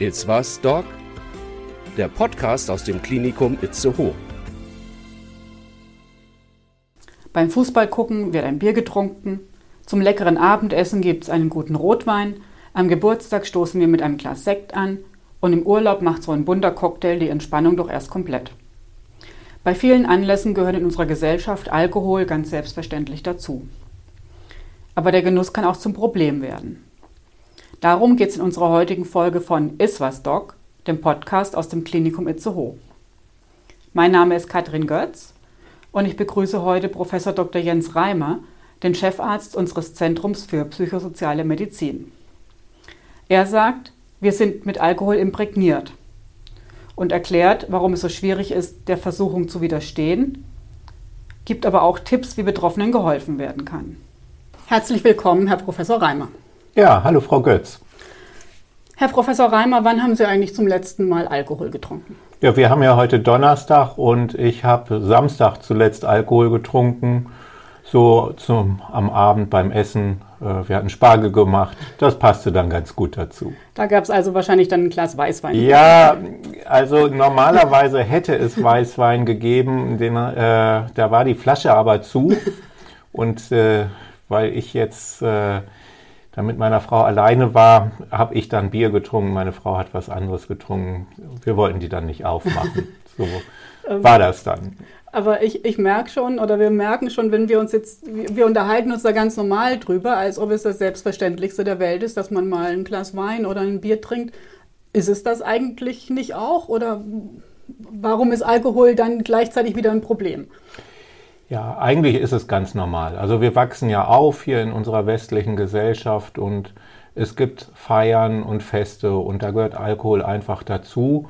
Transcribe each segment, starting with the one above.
It's was, Doc? Der Podcast aus dem Klinikum Itzehoe. Beim Fußballgucken wird ein Bier getrunken, zum leckeren Abendessen gibt es einen guten Rotwein, am Geburtstag stoßen wir mit einem Glas Sekt an und im Urlaub macht so ein bunter Cocktail die Entspannung doch erst komplett. Bei vielen Anlässen gehört in unserer Gesellschaft Alkohol ganz selbstverständlich dazu. Aber der Genuss kann auch zum Problem werden. Darum geht es in unserer heutigen Folge von Iswas Doc, dem Podcast aus dem Klinikum Itzehoe. Mein Name ist Katrin Götz und ich begrüße heute Professor Dr. Jens Reimer, den Chefarzt unseres Zentrums für psychosoziale Medizin. Er sagt, wir sind mit Alkohol imprägniert und erklärt, warum es so schwierig ist, der Versuchung zu widerstehen, gibt aber auch Tipps, wie Betroffenen geholfen werden kann. Herzlich willkommen, Herr Professor Reimer. Ja, hallo Frau Götz. Herr Professor Reimer, wann haben Sie eigentlich zum letzten Mal Alkohol getrunken? Ja, wir haben ja heute Donnerstag und ich habe Samstag zuletzt Alkohol getrunken. So zum, am Abend beim Essen. Äh, wir hatten Spargel gemacht. Das passte dann ganz gut dazu. Da gab es also wahrscheinlich dann ein Glas Weißwein. Ja, also normalerweise hätte es Weißwein gegeben. Den, äh, da war die Flasche aber zu. Und äh, weil ich jetzt äh, da mit meiner Frau alleine war, habe ich dann Bier getrunken. Meine Frau hat was anderes getrunken. Wir wollten die dann nicht aufmachen. So ähm, war das dann. Aber ich, ich merke schon, oder wir merken schon, wenn wir uns jetzt, wir unterhalten uns da ganz normal drüber, als ob es das Selbstverständlichste der Welt ist, dass man mal ein Glas Wein oder ein Bier trinkt. Ist es das eigentlich nicht auch? Oder warum ist Alkohol dann gleichzeitig wieder ein Problem? Ja, eigentlich ist es ganz normal. Also wir wachsen ja auf hier in unserer westlichen Gesellschaft und es gibt Feiern und Feste und da gehört Alkohol einfach dazu.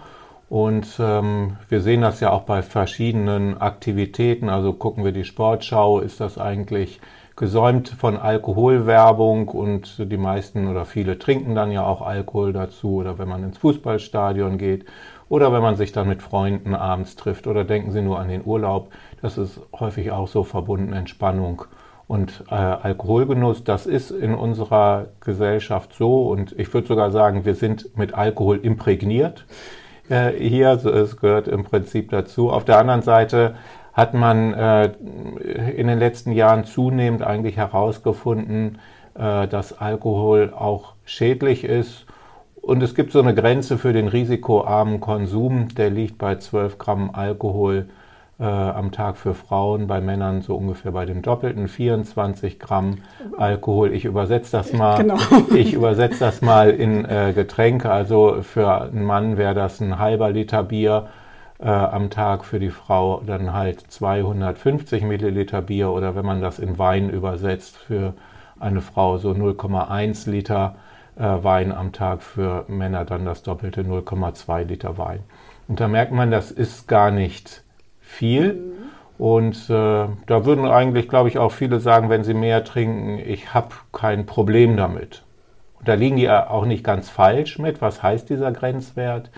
Und ähm, wir sehen das ja auch bei verschiedenen Aktivitäten. Also gucken wir die Sportschau, ist das eigentlich gesäumt von Alkoholwerbung und die meisten oder viele trinken dann ja auch Alkohol dazu oder wenn man ins Fußballstadion geht oder wenn man sich dann mit Freunden abends trifft oder denken Sie nur an den Urlaub. Das ist häufig auch so verbunden Entspannung und äh, Alkoholgenuss. Das ist in unserer Gesellschaft so und ich würde sogar sagen, wir sind mit Alkohol imprägniert. Äh, hier, es gehört im Prinzip dazu. Auf der anderen Seite hat man äh, in den letzten Jahren zunehmend eigentlich herausgefunden, äh, dass Alkohol auch schädlich ist und es gibt so eine Grenze für den risikoarmen Konsum, der liegt bei 12 Gramm Alkohol äh, am Tag für Frauen, bei Männern so ungefähr bei dem doppelten 24 Gramm Alkohol. Ich übersetze das mal. Genau. Ich übersetze das mal in äh, Getränke. Also für einen Mann wäre das ein halber Liter Bier äh, am Tag, für die Frau dann halt 250 Milliliter Bier oder wenn man das in Wein übersetzt, für eine Frau so 0,1 Liter Wein am Tag, für Männer dann das doppelte 0,2 Liter Wein. Und da merkt man, das ist gar nicht viel. Mhm. Und äh, da würden eigentlich, glaube ich, auch viele sagen, wenn sie mehr trinken, ich habe kein Problem damit. Und da liegen die auch nicht ganz falsch mit. Was heißt dieser Grenzwert,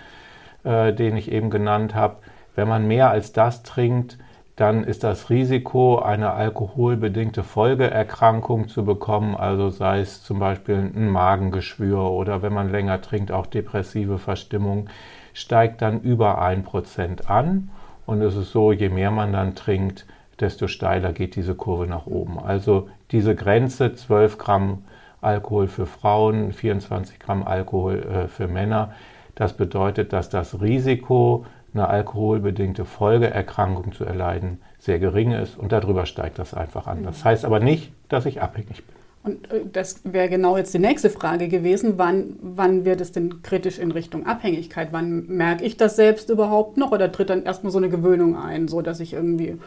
äh, den ich eben genannt habe? Wenn man mehr als das trinkt, dann ist das Risiko, eine alkoholbedingte Folgeerkrankung zu bekommen, also sei es zum Beispiel ein Magengeschwür oder wenn man länger trinkt, auch depressive Verstimmung, steigt dann über ein Prozent an. Und es ist so, je mehr man dann trinkt, desto steiler geht diese Kurve nach oben. Also diese Grenze 12 Gramm Alkohol für Frauen, 24 Gramm Alkohol äh, für Männer, das bedeutet, dass das Risiko, eine alkoholbedingte Folgeerkrankung zu erleiden, sehr gering ist und darüber steigt das einfach an. Das heißt aber nicht, dass ich abhängig bin. Und äh, das wäre genau jetzt die nächste Frage gewesen. Wann, wann wird es denn kritisch in Richtung Abhängigkeit? Wann merke ich das selbst überhaupt noch? Oder tritt dann erstmal so eine Gewöhnung ein, so dass ich irgendwie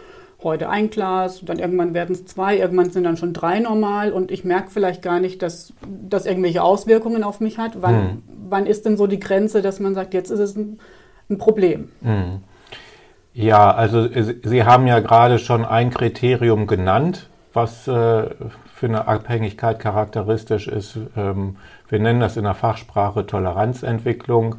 heute ein Glas, dann irgendwann werden es zwei, irgendwann sind dann schon drei normal und ich merke vielleicht gar nicht, dass das irgendwelche Auswirkungen auf mich hat. Wann, hm. wann ist denn so die Grenze, dass man sagt, jetzt ist es ein ein Problem. Mhm. Ja, also Sie haben ja gerade schon ein Kriterium genannt, was äh, für eine Abhängigkeit charakteristisch ist. Ähm, wir nennen das in der Fachsprache Toleranzentwicklung.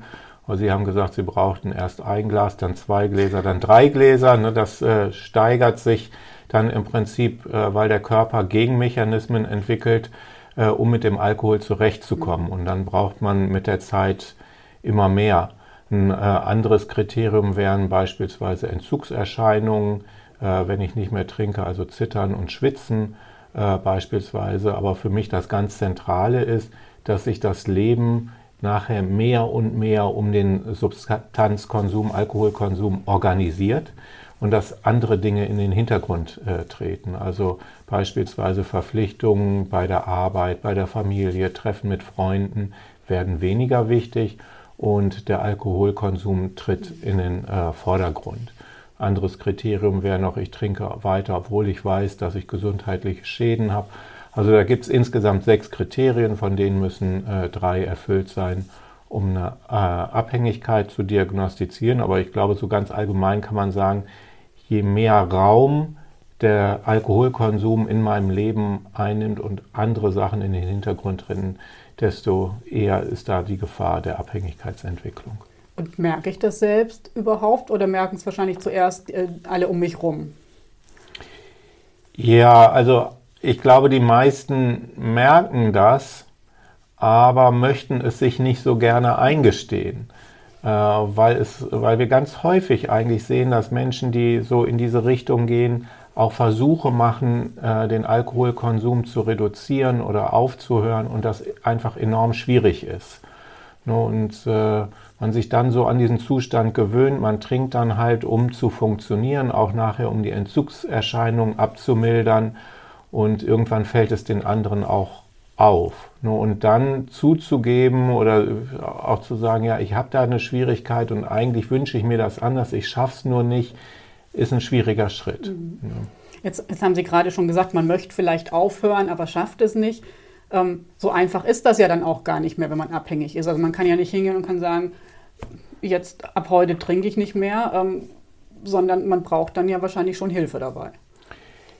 Sie haben gesagt, Sie brauchten erst ein Glas, dann zwei Gläser, dann drei Gläser. Ne, das äh, steigert sich dann im Prinzip, äh, weil der Körper Gegenmechanismen entwickelt, äh, um mit dem Alkohol zurechtzukommen. Und dann braucht man mit der Zeit immer mehr. Ein äh, anderes Kriterium wären beispielsweise Entzugserscheinungen, äh, wenn ich nicht mehr trinke, also Zittern und Schwitzen äh, beispielsweise. Aber für mich das ganz Zentrale ist, dass sich das Leben nachher mehr und mehr um den Substanzkonsum, Alkoholkonsum organisiert und dass andere Dinge in den Hintergrund treten. Also beispielsweise Verpflichtungen bei der Arbeit, bei der Familie, Treffen mit Freunden werden weniger wichtig und der Alkoholkonsum tritt in den äh, Vordergrund. Anderes Kriterium wäre noch, ich trinke weiter, obwohl ich weiß, dass ich gesundheitliche Schäden habe. Also da gibt es insgesamt sechs Kriterien, von denen müssen äh, drei erfüllt sein, um eine äh, Abhängigkeit zu diagnostizieren. Aber ich glaube, so ganz allgemein kann man sagen, je mehr Raum der Alkoholkonsum in meinem Leben einnimmt und andere Sachen in den Hintergrund rennen, desto eher ist da die Gefahr der Abhängigkeitsentwicklung. Und merke ich das selbst überhaupt oder merken es wahrscheinlich zuerst äh, alle um mich rum? Ja, also ich glaube, die meisten merken das, aber möchten es sich nicht so gerne eingestehen, äh, weil, es, weil wir ganz häufig eigentlich sehen, dass Menschen, die so in diese Richtung gehen, auch Versuche machen, äh, den Alkoholkonsum zu reduzieren oder aufzuhören und das einfach enorm schwierig ist. Und äh, man sich dann so an diesen Zustand gewöhnt, man trinkt dann halt, um zu funktionieren, auch nachher, um die Entzugserscheinungen abzumildern und irgendwann fällt es den anderen auch auf. Und dann zuzugeben oder auch zu sagen, ja, ich habe da eine Schwierigkeit und eigentlich wünsche ich mir das anders, ich schaffe es nur nicht, ist ein schwieriger Schritt. Mhm. Ja. Jetzt, jetzt, haben Sie gerade schon gesagt, man möchte vielleicht aufhören, aber schafft es nicht. Ähm, so einfach ist das ja dann auch gar nicht mehr, wenn man abhängig ist. Also man kann ja nicht hingehen und kann sagen, jetzt ab heute trinke ich nicht mehr, ähm, sondern man braucht dann ja wahrscheinlich schon Hilfe dabei.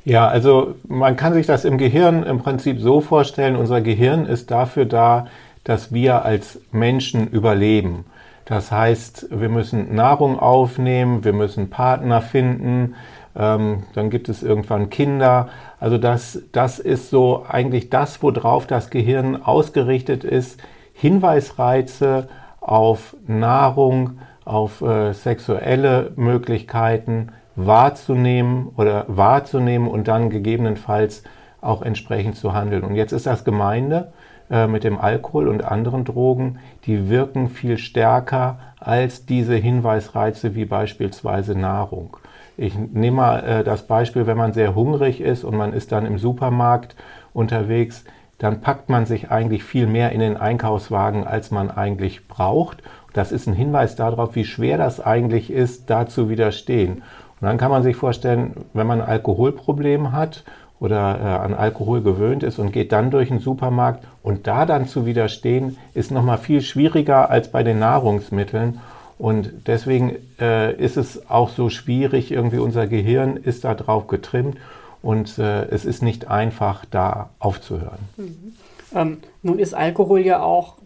Ja, also man kann sich das im Gehirn im Prinzip so vorstellen, unser Gehirn ist dafür da, dass wir als Menschen überleben. Das heißt, wir müssen Nahrung aufnehmen, wir müssen Partner finden, ähm, dann gibt es irgendwann Kinder. Also das, das ist so eigentlich das, worauf das Gehirn ausgerichtet ist. Hinweisreize auf Nahrung, auf äh, sexuelle Möglichkeiten wahrzunehmen oder wahrzunehmen und dann gegebenenfalls auch entsprechend zu handeln. Und jetzt ist das Gemeinde, äh, mit dem Alkohol und anderen Drogen, die wirken viel stärker als diese Hinweisreize wie beispielsweise Nahrung. Ich nehme mal äh, das Beispiel, wenn man sehr hungrig ist und man ist dann im Supermarkt unterwegs, dann packt man sich eigentlich viel mehr in den Einkaufswagen, als man eigentlich braucht. Das ist ein Hinweis darauf, wie schwer das eigentlich ist, da zu widerstehen. Und dann kann man sich vorstellen, wenn man ein Alkoholproblem hat oder äh, an Alkohol gewöhnt ist und geht dann durch den Supermarkt und da dann zu widerstehen, ist nochmal viel schwieriger als bei den Nahrungsmitteln. Und deswegen äh, ist es auch so schwierig, irgendwie unser Gehirn ist da drauf getrimmt und äh, es ist nicht einfach, da aufzuhören. Mhm. Ähm, nun ist Alkohol ja auch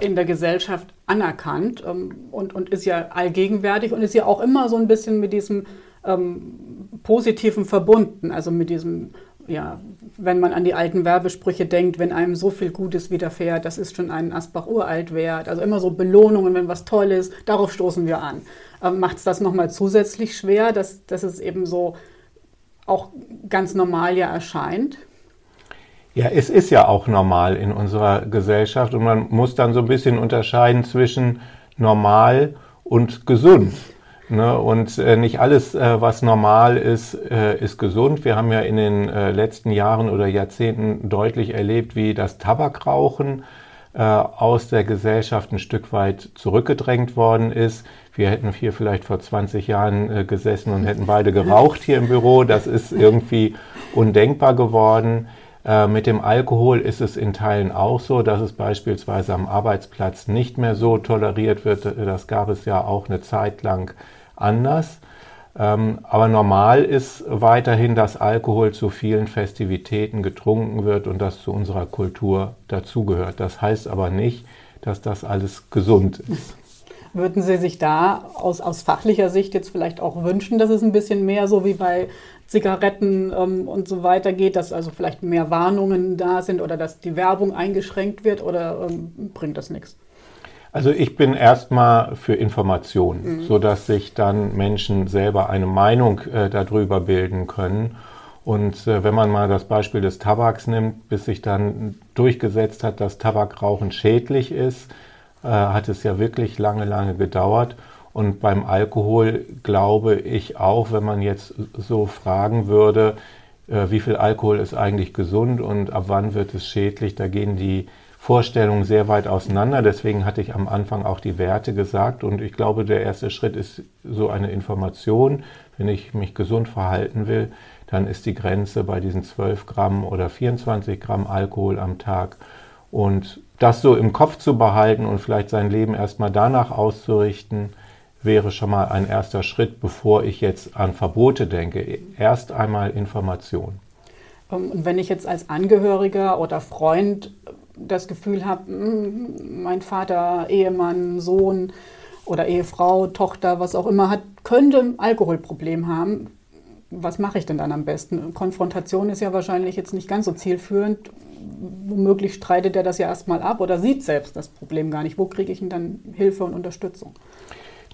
in der Gesellschaft anerkannt ähm, und, und ist ja allgegenwärtig und ist ja auch immer so ein bisschen mit diesem ähm, Positiven verbunden, also mit diesem ja, wenn man an die alten Werbesprüche denkt, wenn einem so viel Gutes widerfährt, das ist schon ein Asbach uralt wert. Also immer so Belohnungen, wenn was toll ist, darauf stoßen wir an. Ähm, Macht es das nochmal zusätzlich schwer, dass, dass es eben so auch ganz normal ja erscheint? Ja, es ist ja auch normal in unserer Gesellschaft und man muss dann so ein bisschen unterscheiden zwischen normal und gesund. Ne? Und äh, nicht alles, äh, was normal ist, äh, ist gesund. Wir haben ja in den äh, letzten Jahren oder Jahrzehnten deutlich erlebt, wie das Tabakrauchen äh, aus der Gesellschaft ein Stück weit zurückgedrängt worden ist. Wir hätten hier vielleicht vor 20 Jahren äh, gesessen und hätten beide geraucht hier im Büro. Das ist irgendwie undenkbar geworden. Mit dem Alkohol ist es in Teilen auch so, dass es beispielsweise am Arbeitsplatz nicht mehr so toleriert wird. Das gab es ja auch eine Zeit lang anders. Ähm, aber normal ist weiterhin, dass Alkohol zu vielen Festivitäten getrunken wird und das zu unserer Kultur dazugehört. Das heißt aber nicht, dass das alles gesund ist. Würden Sie sich da aus, aus fachlicher Sicht jetzt vielleicht auch wünschen, dass es ein bisschen mehr so wie bei Zigaretten ähm, und so weiter geht, dass also vielleicht mehr Warnungen da sind oder dass die Werbung eingeschränkt wird oder ähm, bringt das nichts? Also ich bin erstmal für Informationen, mhm. sodass sich dann Menschen selber eine Meinung äh, darüber bilden können. Und äh, wenn man mal das Beispiel des Tabaks nimmt, bis sich dann durchgesetzt hat, dass Tabakrauchen schädlich ist, äh, hat es ja wirklich lange, lange gedauert. Und beim Alkohol glaube ich auch, wenn man jetzt so fragen würde, äh, wie viel Alkohol ist eigentlich gesund und ab wann wird es schädlich, da gehen die Vorstellungen sehr weit auseinander. Deswegen hatte ich am Anfang auch die Werte gesagt. Und ich glaube, der erste Schritt ist so eine Information. Wenn ich mich gesund verhalten will, dann ist die Grenze bei diesen 12 Gramm oder 24 Gramm Alkohol am Tag. Und das so im Kopf zu behalten und vielleicht sein Leben erstmal danach auszurichten, wäre schon mal ein erster Schritt, bevor ich jetzt an Verbote denke. Erst einmal Information. Ähm, und wenn ich jetzt als Angehöriger oder Freund das Gefühl habe, hm, mein Vater, Ehemann, Sohn oder Ehefrau, Tochter, was auch immer hat, könnte ein Alkoholproblem haben. Was mache ich denn dann am besten? Konfrontation ist ja wahrscheinlich jetzt nicht ganz so zielführend. Womöglich streitet er das ja erstmal ab oder sieht selbst das Problem gar nicht. Wo kriege ich denn dann Hilfe und Unterstützung?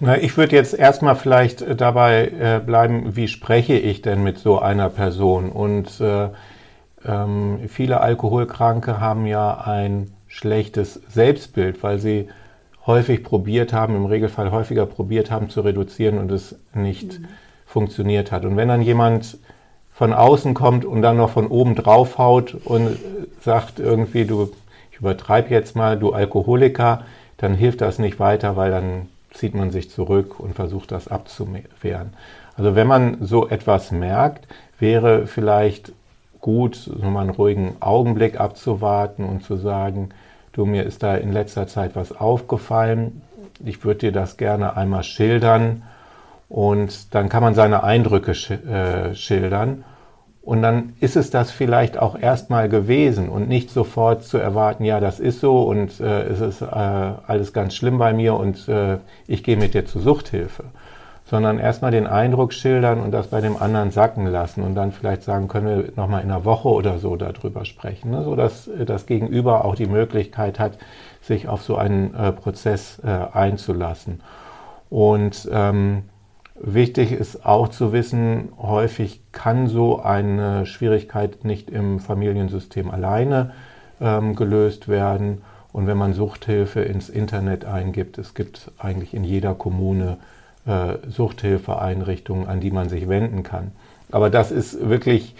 Na, ich würde jetzt erstmal vielleicht äh, dabei äh, bleiben, wie spreche ich denn mit so einer Person? Und äh, ähm, viele Alkoholkranke haben ja ein schlechtes Selbstbild, weil sie häufig probiert haben, im Regelfall häufiger probiert haben zu reduzieren und es nicht mhm. funktioniert hat. Und wenn dann jemand von außen kommt und dann noch von oben drauf haut und sagt irgendwie, du, ich übertreibe jetzt mal, du Alkoholiker, dann hilft das nicht weiter, weil dann zieht man sich zurück und versucht das abzuwehren. Also wenn man so etwas merkt, wäre vielleicht gut, nochmal einen ruhigen Augenblick abzuwarten und zu sagen, du, mir ist da in letzter Zeit was aufgefallen, ich würde dir das gerne einmal schildern. Und dann kann man seine Eindrücke sch äh, schildern. Und dann ist es das vielleicht auch erstmal gewesen und nicht sofort zu erwarten, ja, das ist so und äh, es ist äh, alles ganz schlimm bei mir und äh, ich gehe mit dir zur Suchthilfe sondern erstmal den Eindruck schildern und das bei dem anderen sacken lassen und dann vielleicht sagen, können wir nochmal in einer Woche oder so darüber sprechen, ne? sodass äh, das Gegenüber auch die Möglichkeit hat, sich auf so einen äh, Prozess äh, einzulassen. Und ähm, wichtig ist auch zu wissen, häufig kann so eine Schwierigkeit nicht im Familiensystem alleine ähm, gelöst werden. Und wenn man Suchthilfe ins Internet eingibt, es gibt eigentlich in jeder Kommune äh, Suchthilfeeinrichtungen, an die man sich wenden kann. Aber das ist wirklich,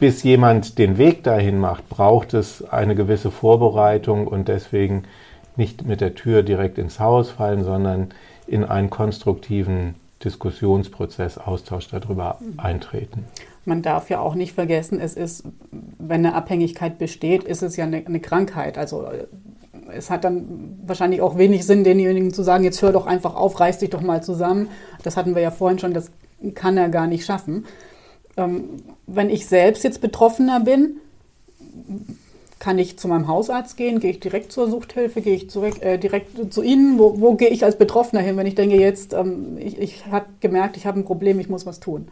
bis jemand den Weg dahin macht, braucht es eine gewisse Vorbereitung und deswegen nicht mit der Tür direkt ins Haus fallen, sondern in einen konstruktiven Diskussionsprozess, Austausch darüber eintreten. Man darf ja auch nicht vergessen, es ist, wenn eine Abhängigkeit besteht, ist es ja eine, eine Krankheit. Also es hat dann wahrscheinlich auch wenig Sinn, denjenigen zu sagen, jetzt hör doch einfach auf, reiß dich doch mal zusammen. Das hatten wir ja vorhin schon, das kann er gar nicht schaffen. Ähm, wenn ich selbst jetzt Betroffener bin, kann ich zu meinem Hausarzt gehen? Gehe ich direkt zur Suchthilfe? Gehe ich zurück, äh, direkt zu Ihnen? Wo, wo, gehe ich als Betroffener hin, wenn ich denke, jetzt, ähm, ich, ich habe gemerkt, ich habe ein Problem, ich muss was tun?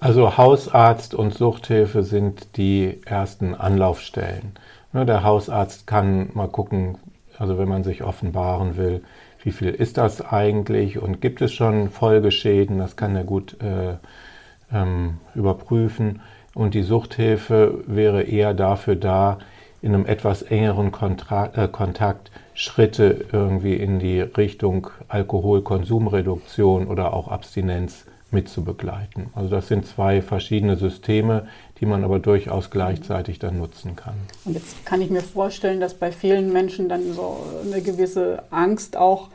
Also Hausarzt und Suchthilfe sind die ersten Anlaufstellen. Ne, der Hausarzt kann mal gucken, also wenn man sich offenbaren will, wie viel ist das eigentlich und gibt es schon Folgeschäden, das kann er gut äh, ähm, überprüfen. Und die Suchthilfe wäre eher dafür da, in einem etwas engeren Kontra äh, Kontakt Schritte irgendwie in die Richtung Alkoholkonsumreduktion oder auch Abstinenz mitzubegleiten. Also das sind zwei verschiedene Systeme, die man aber durchaus gleichzeitig dann nutzen kann. Und jetzt kann ich mir vorstellen, dass bei vielen Menschen dann so eine gewisse Angst auch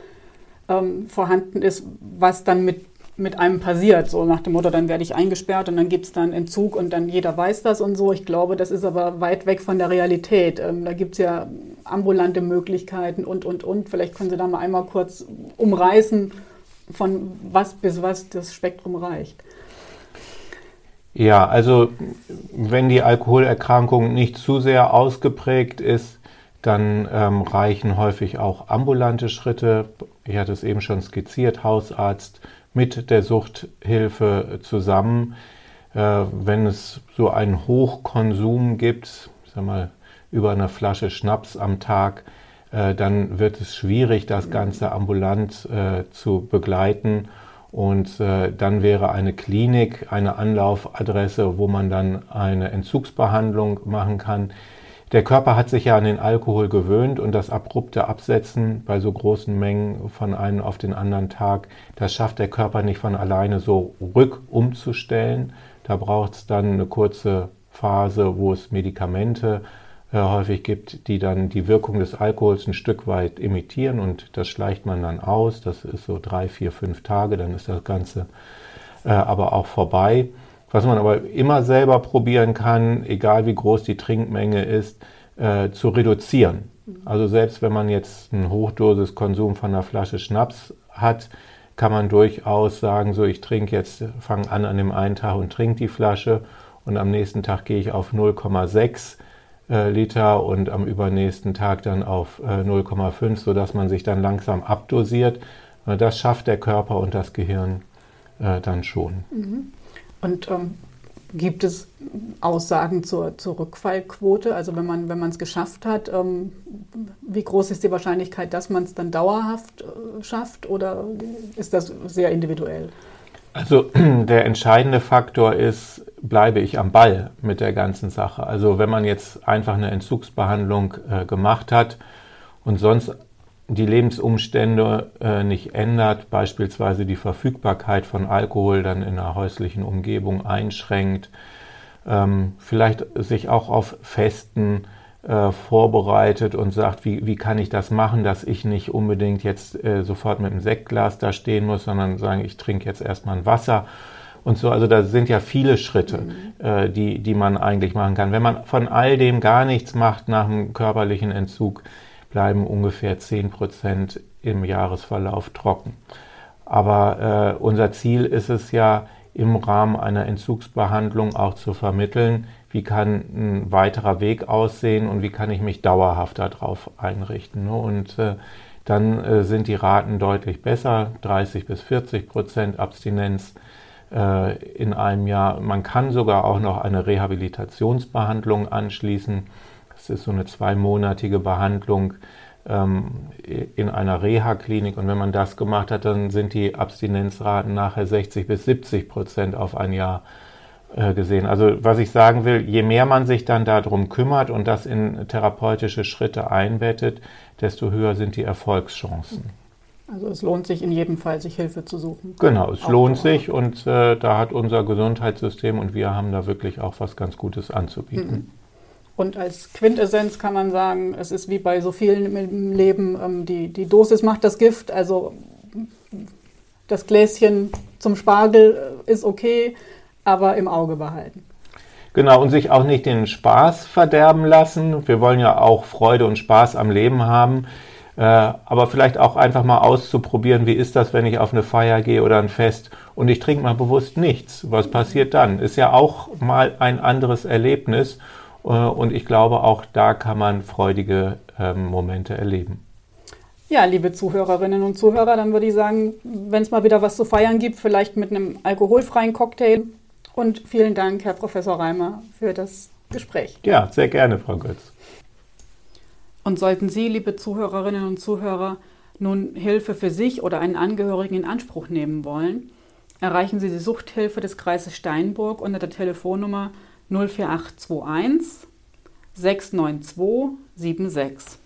ähm, vorhanden ist, was dann mit, mit einem passiert. So nach dem Motto, dann werde ich eingesperrt und dann gibt es dann Entzug und dann jeder weiß das und so. Ich glaube, das ist aber weit weg von der Realität. Ähm, da gibt es ja ambulante Möglichkeiten und, und, und. Vielleicht können Sie da mal einmal kurz umreißen, von was bis was das Spektrum reicht. Ja, also wenn die Alkoholerkrankung nicht zu sehr ausgeprägt ist, dann ähm, reichen häufig auch ambulante Schritte. Ich hatte es eben schon skizziert, Hausarzt mit der Suchthilfe zusammen. Äh, wenn es so einen Hochkonsum gibt, ich sag mal über eine Flasche Schnaps am Tag, äh, dann wird es schwierig, das Ganze ambulant äh, zu begleiten. Und äh, dann wäre eine Klinik eine Anlaufadresse, wo man dann eine Entzugsbehandlung machen kann. Der Körper hat sich ja an den Alkohol gewöhnt und das abrupte Absetzen bei so großen Mengen von einem auf den anderen Tag, das schafft der Körper nicht von alleine so rückumzustellen. Da braucht es dann eine kurze Phase, wo es Medikamente häufig gibt, die dann die Wirkung des Alkohols ein Stück weit imitieren und das schleicht man dann aus. Das ist so drei, vier, fünf Tage, dann ist das Ganze äh, aber auch vorbei. Was man aber immer selber probieren kann, egal wie groß die Trinkmenge ist, äh, zu reduzieren. Also selbst wenn man jetzt einen Hochdosiskonsum von einer Flasche Schnaps hat, kann man durchaus sagen, so ich trinke jetzt, fange an an dem einen Tag und trinke die Flasche und am nächsten Tag gehe ich auf 0,6 äh, Liter und am übernächsten Tag dann auf äh, 0,5, sodass man sich dann langsam abdosiert. Äh, das schafft der Körper und das Gehirn äh, dann schon. Mhm. Und ähm, gibt es Aussagen zur, zur Rückfallquote? Also wenn man wenn es geschafft hat, ähm, wie groß ist die Wahrscheinlichkeit, dass man es dann dauerhaft äh, schafft oder ist das sehr individuell? Also der entscheidende Faktor ist, bleibe ich am Ball mit der ganzen Sache. Also wenn man jetzt einfach eine Entzugsbehandlung äh, gemacht hat und sonst die Lebensumstände äh, nicht ändert, beispielsweise die Verfügbarkeit von Alkohol dann in einer häuslichen Umgebung einschränkt, ähm, vielleicht sich auch auf Festen äh, vorbereitet und sagt, wie, wie kann ich das machen, dass ich nicht unbedingt jetzt äh, sofort mit einem Sektglas da stehen muss, sondern sagen, ich trinke jetzt erstmal ein Wasser und so. Also da sind ja viele Schritte, mhm. äh, die, die man eigentlich machen kann. Wenn man von all dem gar nichts macht nach einem körperlichen Entzug, bleiben ungefähr 10 Prozent im Jahresverlauf trocken. Aber äh, unser Ziel ist es ja, im Rahmen einer Entzugsbehandlung auch zu vermitteln, wie kann ein weiterer Weg aussehen und wie kann ich mich dauerhaft darauf einrichten. Ne? Und äh, dann äh, sind die Raten deutlich besser, 30 bis 40 Prozent Abstinenz in einem Jahr. Man kann sogar auch noch eine Rehabilitationsbehandlung anschließen. Das ist so eine zweimonatige Behandlung ähm, in einer Reha-Klinik. Und wenn man das gemacht hat, dann sind die Abstinenzraten nachher 60 bis 70 Prozent auf ein Jahr äh, gesehen. Also was ich sagen will, je mehr man sich dann darum kümmert und das in therapeutische Schritte einbettet, desto höher sind die Erfolgschancen. Also es lohnt sich in jedem Fall, sich Hilfe zu suchen. Genau, es lohnt sich und äh, da hat unser Gesundheitssystem und wir haben da wirklich auch was ganz Gutes anzubieten. Mhm. Und als Quintessenz kann man sagen, es ist wie bei so vielen im Leben, ähm, die, die Dosis macht das Gift. Also das Gläschen zum Spargel äh, ist okay, aber im Auge behalten. Genau, und sich auch nicht den Spaß verderben lassen. Wir wollen ja auch Freude und Spaß am Leben haben. Äh, aber vielleicht auch einfach mal auszuprobieren, wie ist das, wenn ich auf eine Feier gehe oder ein Fest und ich trinke mal bewusst nichts. Was passiert dann? Ist ja auch mal ein anderes Erlebnis. Äh, und ich glaube, auch da kann man freudige ähm, Momente erleben. Ja, liebe Zuhörerinnen und Zuhörer, dann würde ich sagen, wenn es mal wieder was zu feiern gibt, vielleicht mit einem alkoholfreien Cocktail. Und vielen Dank, Herr Professor Reimer, für das Gespräch. Ja, sehr gerne, Frau Götz. Und sollten Sie, liebe Zuhörerinnen und Zuhörer, nun Hilfe für sich oder einen Angehörigen in Anspruch nehmen wollen, erreichen Sie die Suchthilfe des Kreises Steinburg unter der Telefonnummer 04821 692 76.